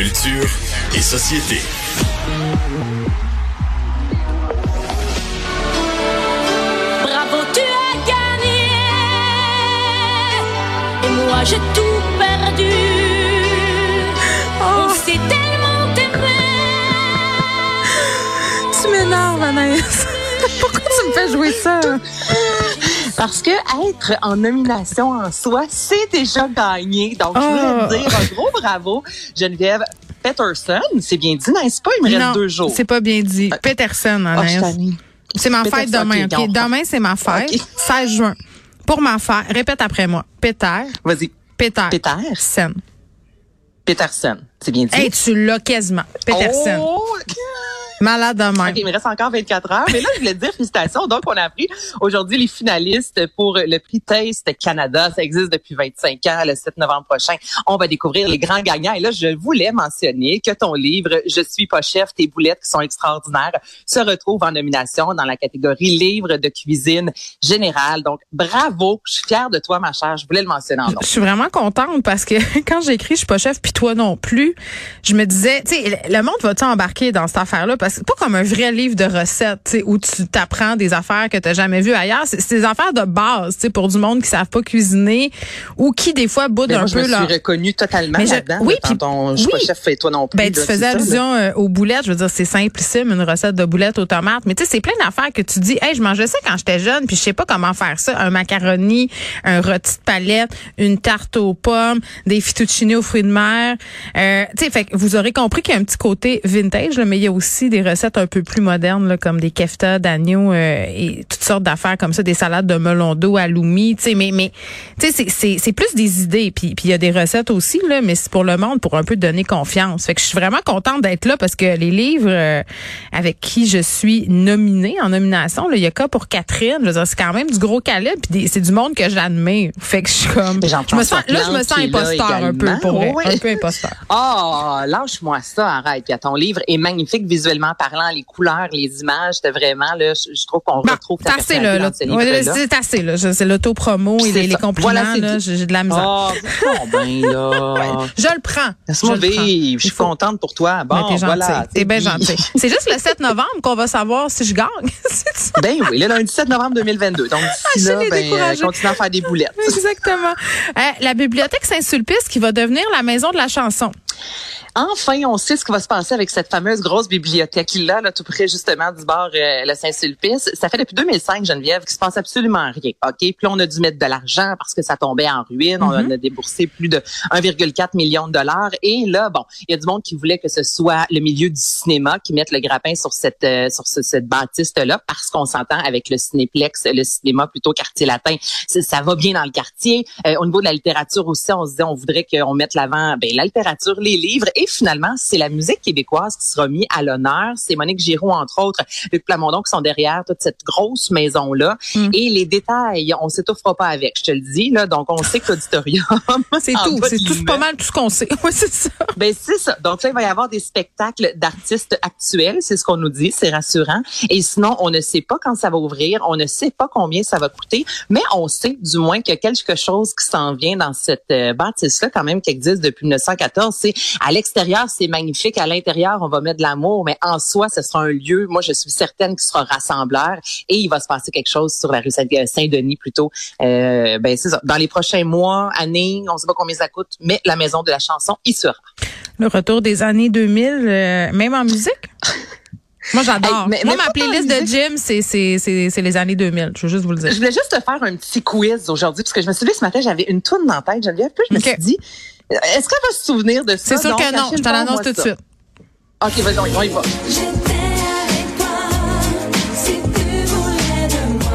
Culture et société. Bravo, tu as gagné. Et moi, j'ai tout perdu. On s'est tellement aimé. Tu m'énerves, Anaïs. Pourquoi tu me fais jouer ça? Parce que être en nomination en soi, c'est déjà gagné. Donc, je voulais Oh. te dire un gros bravo, Geneviève Peterson. C'est bien dit, n'est-ce pas? Il me reste deux jours. c'est pas bien dit. Peterson, Ah, Anaïs. tannée. c'est ma Peterson, fête demain, ok, OK? on- Demain, c'est ma fête. Ok. 16 juin. Pour ma fête, répète après moi. Peter, Vas-y. Peter. Peter. Sen. Peterson. C'est bien dit. Hey, tu l'as quasiment. Peterson. Oh! Malade de même. OK, il me reste encore 24 heures. Mais là, je voulais te dire félicitations. Donc, on a appris aujourd'hui les finalistes pour le prix Taste Canada. Ça existe depuis 25 ans. Le 7 novembre prochain, on va découvrir les grands gagnants. Et là, je voulais mentionner que ton livre « Je suis pas chef, tes boulettes qui sont extraordinaires » se retrouve en nomination dans la catégorie livre de cuisine générale. Donc, bravo. Je suis fière de toi, ma chère. Je voulais le mentionner en nom. Je suis vraiment contente parce que quand j'ai écrit Je suis pas chef puis toi non plus, je me disais, tu sais, le monde va-tu embarquer dans cette affaire-là? C'est pas comme un vrai livre de recettes, tu sais, où tu t'apprends des affaires que t'as jamais vues ailleurs. C'est des affaires de base, tu sais, pour du monde qui savent pas cuisiner ou qui des fois boudent un je peu me leur. suis reconnue totalement je- là-dedans. oui, là, puis- ton, je suis pas oui. chef et toi non plus. Ben, tu là, faisais c'est ça, allusion euh, aux boulettes. Je veux dire, c'est simplissime, une recette de boulettes aux tomates. Mais tu sais, c'est plein d'affaires que tu dis, hey, je mangeais ça quand j'étais jeune, puis je sais pas comment faire ça. Un macaroni, un rôti de palette, une tarte aux pommes, des fettuccine aux fruits de mer. Euh, tu sais, fait que vous aurez compris qu'il y a un petit côté vintage, là, mais il y a aussi des recettes un peu plus modernes, là, comme des kefta d'agneau euh, et toutes sortes d'affaires comme ça, des salades de melon d'eau à l'oumi. Tu sais, mais mais tu sais, c'est- plus des idées. Puis puis il y a des recettes aussi là, mais c'est pour le monde pour un peu donner confiance. Fait que je suis vraiment contente d'être là parce que les livres euh, avec qui je suis nominée en nomination, il y a cas pour Catherine. Je veux dire, c'est quand même du gros calibre. Puis c'est du monde que j'admire. Fait que je suis comme, je me sens là, je me sens imposteur un peu pour vrai. Un peu imposteur. Oh, lâche-moi ça, arrête. Puis, ton livre est magnifique visuellement parlant, les couleurs, les images, c'était vraiment là, je, je trouve qu'on Bon, retrouve ta c'est assez là, là. ce c'est assez là. C'est l'auto-promo et les, les compliments Voilà, là. J'ai de la misère. Oh, bien là. Je le prends. Laisse-moi Je vivre. Suis contente pour toi. Bon, Ben, t'es voilà. T'es bien gentil. C'est juste le 7 novembre qu'on va savoir si je gagne. Ça. Ben oui, le lundi 7 novembre 2022. Donc d'ici je là, ben, euh, continue à faire des boulettes. Exactement. Euh, la bibliothèque Saint-Sulpice qui va devenir la maison de la chanson. Enfin, on sait ce qui va se passer avec cette fameuse grosse bibliothèque-là, là, tout près justement du bord euh, le Saint-Sulpice. Ça fait depuis 2005, Geneviève, qu'il se passe absolument rien. OK? Puis là, on a dû mettre de l'argent parce que ça tombait en ruine. On Mm-hmm. a déboursé plus de 1,4 million de dollars. Et là, bon, il y a du monde qui voulait que ce soit le milieu du cinéma qui mette le grappin sur cette euh, sur ce- cette bâtisse-là parce qu'on s'entend avec le cinéplex, le cinéma plutôt quartier latin. Ça va bien dans le quartier. Euh, au niveau de la littérature aussi, on se disait on voudrait qu'on mette l'avant ben, la littérature, les livres. Et finalement, c'est la musique québécoise qui sera mise à l'honneur. C'est Monique Giroux, entre autres, Luc Plamondon qui sont derrière toute cette grosse maison-là. Mm. Et les détails, on s'étouffera pas avec, je te le dis. Là. Donc, on sait que l'auditorium... C'est tout. C'est tout pas mal tout ce qu'on sait. Oui, c'est ça. ben c'est ça. Donc là, il va y avoir des spectacles d'artistes actuels, c'est ce qu'on nous dit, c'est rassurant. Et sinon, on ne sait pas quand ça va ouvrir, on ne sait pas combien ça va coûter, mais on sait du moins qu'il y a quelque chose qui s'en vient dans cette euh, bâtisse-là quand même qui existe depuis 1914. C'est à l'extérieur, c'est magnifique, à l'intérieur, on va mettre de l'amour, mais en soi, ce sera un lieu, moi je suis certaine qui sera rassembleur et il va se passer quelque chose sur la rue euh, Saint-Denis plutôt. Euh, ben c'est ça. Dans les prochains mois, années, on ne sait pas combien ça coûte, mais la maison de la chanson y sera. Le retour des années 2000, euh, même en musique? Moi, j'adore. Hey, Moi, ma playlist de. Jim, c'est, c'est, c'est, c'est les années 2000. Je veux juste vous le dire. Je voulais juste te faire un petit quiz aujourd'hui, parce que je me suis dit ce matin, j'avais une toune dans la tête, Geneviève, puis je me Ok. suis dit, est-ce qu'elle va se souvenir de ça? C'est sûr que non. Je te l'annonce tout de suite. OK, vas-y, on y va, on y va. J'étais avec toi. Si tu voulais de moi.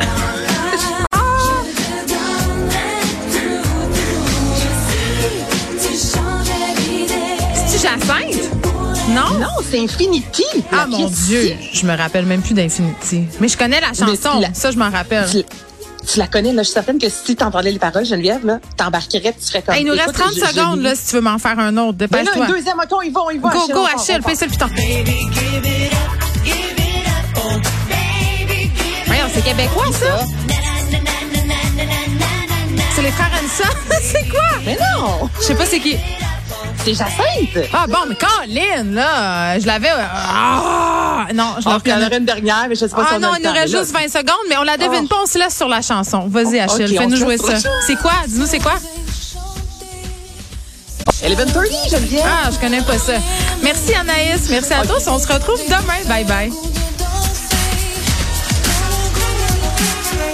Je te donnerais tout, tout. Si tu changeais d'idée. C'est Jacinthe? Non? Non, c'est Infinity. Ah, mon Dieu. Je me rappelle même plus d'Infinity. Mais je connais la chanson. la- Ça, je m'en rappelle. Tu, la connais, là, je suis certaine que si tu entendais les paroles, Geneviève, là, t'embarquerais, tu serais comme... Hey, il nous reste Écoute, 30 je- je secondes, là, si tu veux m'en faire un autre. Ben là, Dépêche-toi. deuxième, y va, on y va. Go, Achille, go, Achille, part. paye le piton. Voyons, c'est québécois, ça? C'est les frères Hanson. c'est quoi? Mais non! Je sais pas c'est qui. C'est Jacinthe. Ah bon, mais Colin, là, je l'avais. Ah, non, je il y en aurait une dernière, mais je sais pas si Ah on non, a le il temps. nous reste Mais là, juste 20 secondes, mais on la devine Oh. pas, on se laisse sur la chanson. Vas-y, Oh, Achille, ok, fais-nous on jouer ça. C'est quoi? Dis-nous, c'est quoi? 11:30, Geneviève. Ah, je connais pas ça. Merci Anaïs, merci à tous. On se retrouve demain. Bye bye.